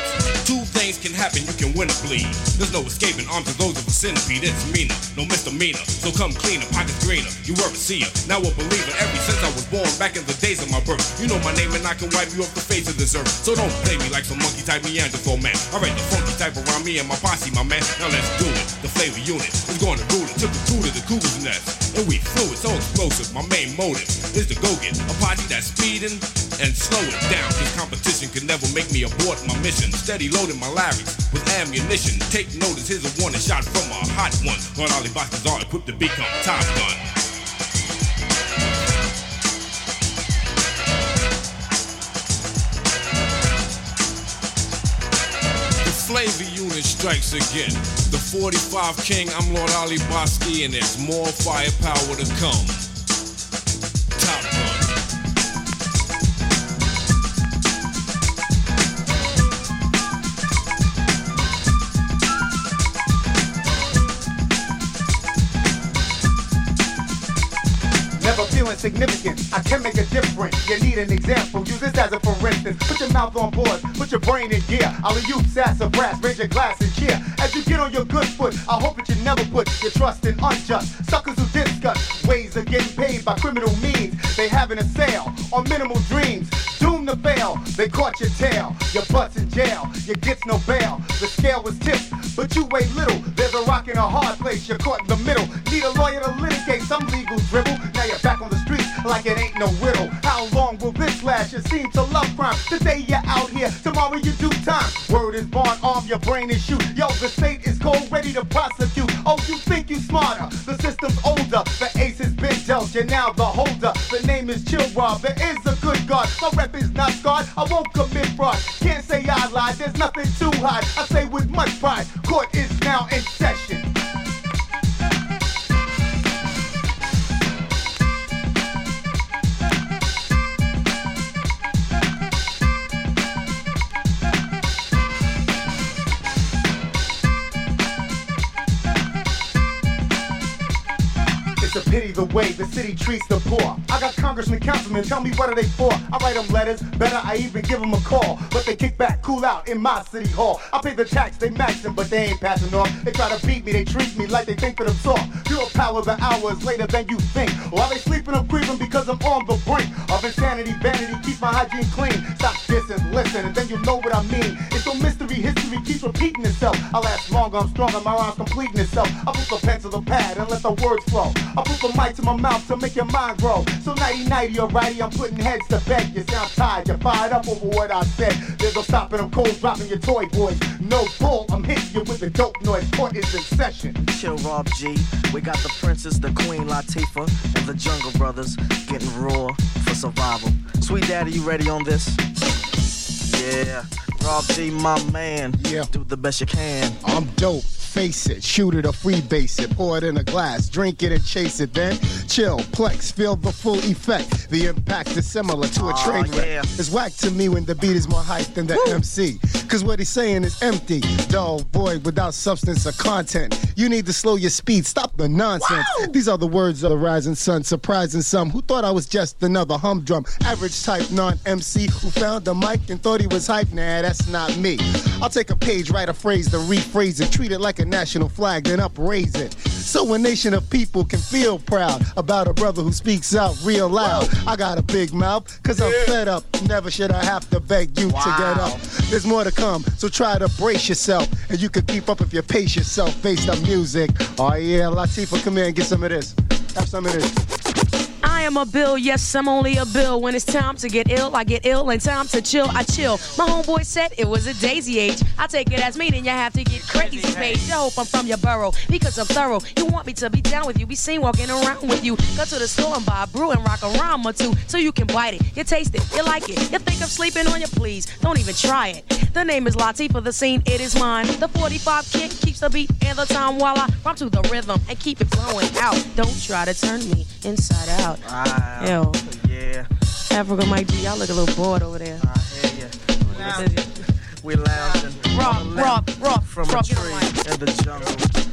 Two things can happen, you can win or bleed. There's no escaping arms of those of a centipede. It's meaner, no misdemeanor. So come cleaner, pockets greener. You were a seer, now a believer. Ever since I was born, back in the days of my birth. You know my name and I can wipe you off the face of this earth. So don't play me like some monkey type Neanderthal man. I write the funky type around me and my posse, my man. Now let's do it. The flavor unit is going to rule it. Took the crew to the cougar's nest. And we flew it so explosive. My main motive is to go get a party that's speeding and slow it down. Competition could never make me abort my mission. Steady loading my Larrys with ammunition. Take notice, here's a warning shot from a hot one. Lord Alibaski's are equipped to become Top Gun. The flavor unit strikes again. The 45 King, I'm Lord Ali Bosky, and there's more firepower to come. Insignificant. I can make a difference. You need an example. Use this as a for instance. Put your mouth on pause. Put your brain in gear. I'll you sass or brass. Raise your glass and cheer. As you get on your good foot, I hope that you never put your trust in unjust suckers who discuss ways of getting paid by criminal means. They having a sale on minimal dreams. Doomed to fail. They caught your tail. Your butt's in jail. You gets no bail. The scale was tipped, but you weigh little. There's a rock in a hard place. You're caught in the middle. Need a lawyer to litigate some legal dribble. Now you're back on the streets like it ain't no riddle. How long will this last? You seem to love crime. Today you're out here, tomorrow you do time. Word is born, arm your brain and shoot. Yo, the state is cold, ready to prosecute. Oh, you think you smarter? The system's older. The ace has been dealt. You're now the holder. The name is Chill Rob. There is a good God. My rep is not scarred. I won't commit fraud. Can't say I lied. There's nothing too hard. I say with much pride. Court is now in session. It's the way the city treats the poor. I got congressmen, councilmen, tell me what are they for? I write them letters, better I even give them a call. But they kick back, cool out in my city hall. I pay the tax, they max them, but they ain't passing off. They try to beat me, they treat me like they think that I'm soft. Pure power the hours later than you think. While they sleeping, I'm creeping because I'm on the brink of insanity, vanity, keep my hygiene clean. Stop dissing, listen, and then you know what I mean. It's no mystery, history keeps repeating itself. I last longer, I'm stronger, my rhymes completing itself. I put the pen to the pad and let the words flow. I put the mic to my mouth to make your mind grow. So nighty nighty, alrighty, I'm putting heads to bed. You sound tired, you're fired up over what I said. There's no stopping them cold, dropping your toy boys. No bull, I'm hitting you with the dope noise. Court is in session. Chill Rob G. We got the princess, the queen Latifah, and the Jungle Brothers getting raw for survival. Sweet daddy, you ready on this? Yeah. Rob G, my man. Yeah. Do the best you can. I'm dope. Face it, shoot it or freebase it, pour it in a glass, drink it and chase it. Then chill, plex, feel the full effect. The impact is similar to a Aw, train wreck. yeah. It's whack to me when the beat is more hype than the MC. Cause what he's saying is empty, dull, void, without substance or content. You need to slow your speed, stop the nonsense. These are the words of the rising sun, surprising some who thought I was just another humdrum. Average type non MC who found the mic and thought he was hype. Nah, that's not me. I'll take a page, write a phrase, then rephrase it, treat it like a national flag, then upraise it. So a nation of people can feel proud about a brother who speaks out real loud. I got a big mouth, cause I'm fed up. Never should I have to beg you to get up. There's more to come, so try to brace yourself. And you can keep up if you pace yourself based on music. Oh yeah, Latifah, come here and get some of this. Have some of this. I am a bill, yes, I'm only a bill. When it's time to get ill, I get ill, and time to chill, I chill. My homeboy said it was a daisy age. I take it as meaning you have to get crazy paid. You hope I'm from your borough because I'm thorough. You want me to be down with you, be seen walking around with you. Go to the store and buy a brew and rock a rhyme or two so you can bite it. You taste it, you like it. You think I'm sleeping on you, please. Don't even try it. The name is Latifah, the scene, it is mine. The 45 King keeps the beat and the time while I rhyme to the rhythm and keep it flowing out. Don't try to turn me inside out. Wow. Yo. Yeah. Afrika Mike G, y'all look a little bored over there. I hear ya. We lounging. Rock, rock, rock, From a tree in the jungle.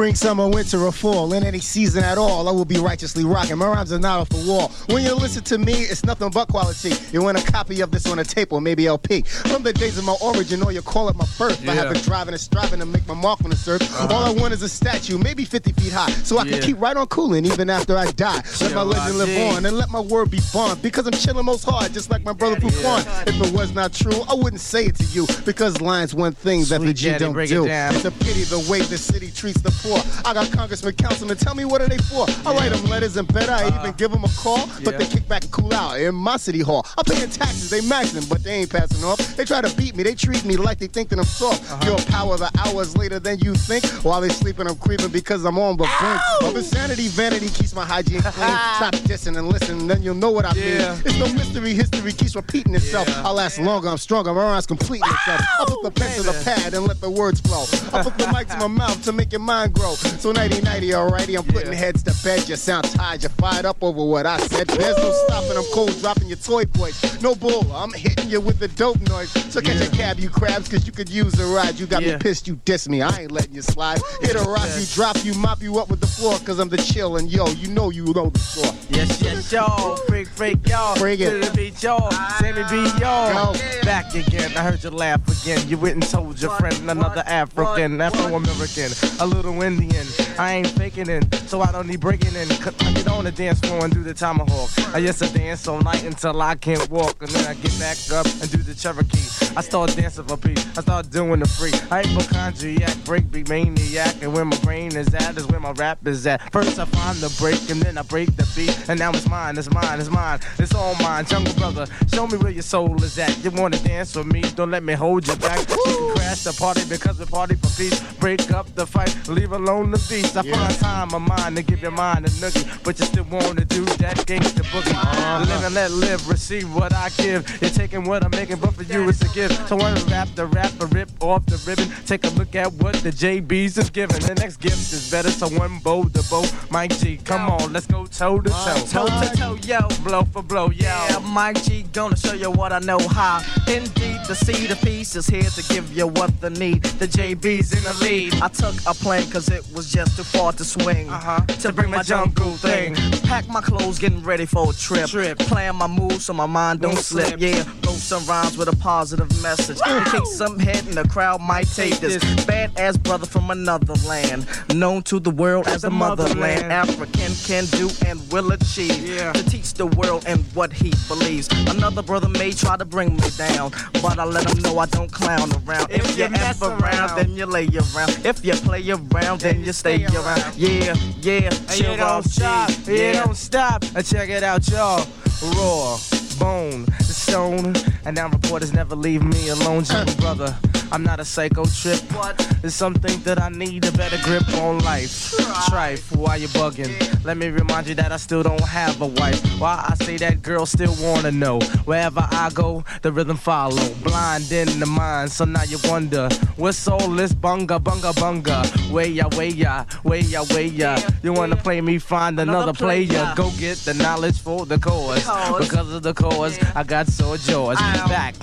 Spring, summer, winter, or fall, in any season at all, I will be righteously rocking. My rhymes are not off the wall. When you listen to me, it's nothing but quality. You want a copy of this on a tape or maybe LP. From the days of my origin, or you call it my birth. I have been driving and striving to make my mark on the earth. All I want is a statue, maybe 50 feet high, so I Yeah. can keep right on cooling even after I die. Let my legend live on and let my word be bond. Because I'm chilling most hard, just like my brother Fufon. If it was not true, I wouldn't say it to you. Because line's one thing that the G don't it do. It's a pity the way the city treats the poor. I got congressmen, councilmen, tell me what are they for? I write them letters and better, I even give them a call, but they kick back and cool out in my city hall. I'm paying taxes, they max them, but they ain't passing off. They try to beat me, they treat me like they think that I'm soft. Uh-huh. Your power the hours later than you think. While they sleeping, I'm creeping because I'm on the brink. Of insanity, vanity keeps my hygiene clean. Stop dissing and listen, then you'll know what I Yeah. mean. It's no mystery, history keeps repeating itself. I last longer, I'm stronger, my rhymes completing itself. I put the pen to the pad and let the words flow. I put the mic to my mouth to make your mind grow. Grow. So nighty nighty, alrighty, I'm putting heads to bed. You sound tired, you're fired up over what I said. There's no stopping, I'm cold dropping your toy boys. No bull, I'm hitting you with the dope noise. So catch a cab, you crabs, cause you could use a ride. You got Yeah. me pissed, you diss me, I ain't letting you slide. Hit a rock, you drop, you mop you up with the floor, cause I'm the chill, and yo, you know you know the score. Yes, yes, y'all. Freak, freak, y'all. Freak it. To the beat, y'all. Sammy B, y'all. Back again. I heard you laugh again. You went and told your friend another African, Afro American, a little Indian. I ain't faking it, so I don't need breaking in. 'Cause I get on the dance floor and do the tomahawk. I used to dance all night until I can't walk, and then I get back up and do the Cherokee. I start dancing for peace. I start doing the free. I hypochondriac, breakbeat maniac, and where my brain is at is where my rap is at. First I find the break, and then I break the beat, and now it's mine, it's mine, it's mine, it's all mine. Jungle brother, show me where your soul is at. You wanna dance with me? Don't let me hold you back. You can crash the party because we party for peace. Break up the fight, leave alone the beast. I find time of mine to give your mind a noogie, but you still wanna do that gangsta boogie. Uh-huh. Live and let live, receive what I give. You're taking what I'm making, but for you it's a gift. So I rap the rapper, rip off the ribbon. Take a look at what the JBs is giving. The next gift is better, so one bow the bow. Mike G, come on, let's go toe to toe. Toe to toe, yo. Blow for blow, yo. Yeah, Mike G gonna show you what I know how. Indeed, the seed of peace is here to give you what the need. The JB's in the lead. I took a plane cause it was just too far to swing. Uh-huh. To bring my jungle thing. Pack my clothes, getting ready for a trip. Trip. Playing my moves so my mind don't Don't slip. slip. Yeah, throw some rhymes with a positive message. In case some head in the crowd might take this. Badass brother from another land. Known to the world as the motherland. motherland. African can do and will achieve. Yeah. To teach the world and what he believes. Another brother may try to bring me down, but I let him know I don't clown around. If, If you you mess around, around. then you lay around. If you play around, then you stay around. Yeah, yeah, And chill you don't off, G. stop, you Yeah. don't stop. And check it out, y'all. Raw, bone, the stone. And now reporters never leave me alone, jungle brother. I'm not a psycho trip. What? It's something that I need a better grip on life. Trife, why you bugging? Let me remind you that I still don't have a wife. Why I say that girls still wanna know. Wherever I go, the rhythm follow. Blind in the mind, so now you wonder. What's all this bunga bunga bunga? Way ya, way ya, way ya, way ya. You wanna play me, find another, Another player. Go get the knowledge for the cause. Cause. Because of the cause, I got so. Ow. Back,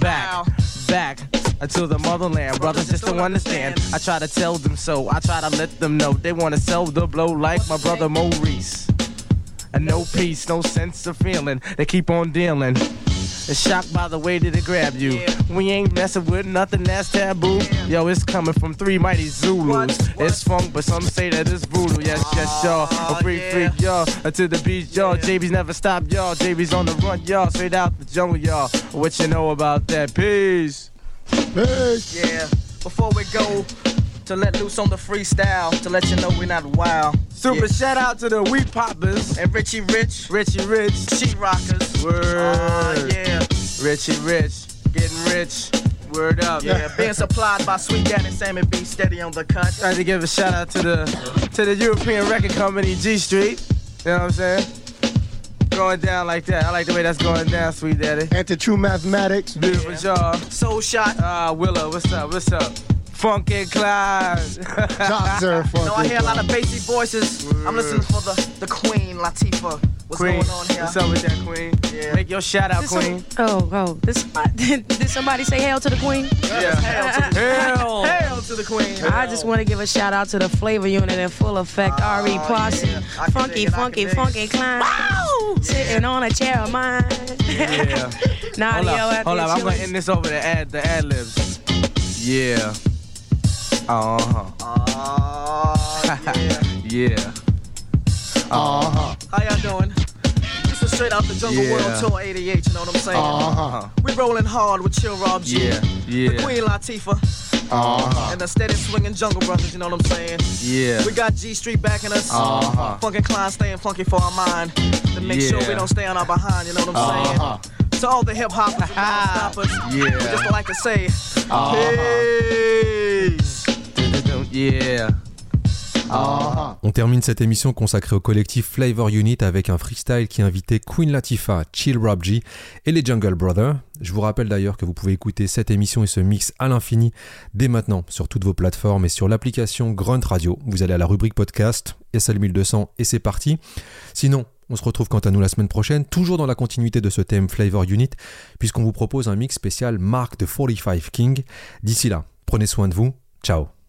back, Ow. back to the motherland. Brothers just don't understand. I try to tell them so. I try to let them know. They wanna sell the blow like my brother Maurice. And no peace, no sense of feeling. They keep on dealing. And shocked by the way that they grab you. We ain't messing with nothing that's taboo. Yo, it's coming from three mighty Zulus. It's funk, but some say that it's voodoo. Yes, yes, ah, y'all. A freak, freak, y'all. To the beat, y'all. JB's never stop, y'all. JB's on the run, y'all. Straight out the jungle, y'all. What you know about that? Peace. Peace. Yeah, before we go to let loose on the freestyle, to let you know we're not wild. Super Yeah. shout out to the Wheat Poppers. And Richie Rich, Richie Rich. Sheet Rockers. Word. Uh, yeah, Richie Rich. Getting rich. Word up. yeah, being supplied by Sweet Daddy Sammy B, steady on the cut. I had to give a shout out to the to the European record company Gee Street. You know what I'm saying? Going down like that. I like the way that's going down, sweet daddy. And to True Mathematics. Beautiful job. Soul Shot. Ah, Willow, what's up? What's up? Funky Clyde. Doctor No, I hear a lot of bassy voices. I'm listening for the, the Queen Latifah. What's Queen. going on here? What's up with that, Queen? Yeah. Make your shout out, Did some- Queen. oh, oh. This, did somebody say hail to the queen? Yeah. Hail to the Hell. Hail to the Queen. I just want to give a shout out to the flavor unit in full effect. Ah, RE Posse. yeah. Funky, it, I funky, can dig funky climb. Sitting on a chair of mine. Yeah. Nadia Hold up, at hold the up. I'm gonna end this over the ad, the ad libs. Yeah. Uh huh. Oh, yeah. Yeah. Uh-huh. How y'all doing? This is straight out the Jungle Yeah. World Tour 88, you know what I'm saying? Uh-huh. We rolling hard with Chill Rob G. Yeah. Yeah. The Queen Latifah. Uh-huh. And the steady swinging Jungle Brothers, you know what I'm saying? Yeah. We got Gee Street backing us. Uh-huh. Funky Klein staying funky for our mind. To make sure we don't stay on our behind, you know what I'm saying? Uh-huh. To all the hip hoppers and non-stoppers, Yeah. we just like to say, Uh-huh. peace. Yeah. Uh-huh. On termine cette émission consacrée au collectif Flavor Unit avec un freestyle qui invitait Queen Latifah, Chill Rob G et les Jungle Brothers. Je vous rappelle d'ailleurs que vous pouvez écouter cette émission et ce mix à l'infini dès maintenant sur toutes vos plateformes et sur l'application Grunt Radio. Vous allez à la rubrique podcast, SL 1200 et c'est parti. Sinon, on se retrouve quant à nous la semaine prochaine, toujours dans la continuité de ce thème Flavor Unit, puisqu'on vous propose un mix spécial Mark de 45 King. D'ici là, prenez soin de vous. Ciao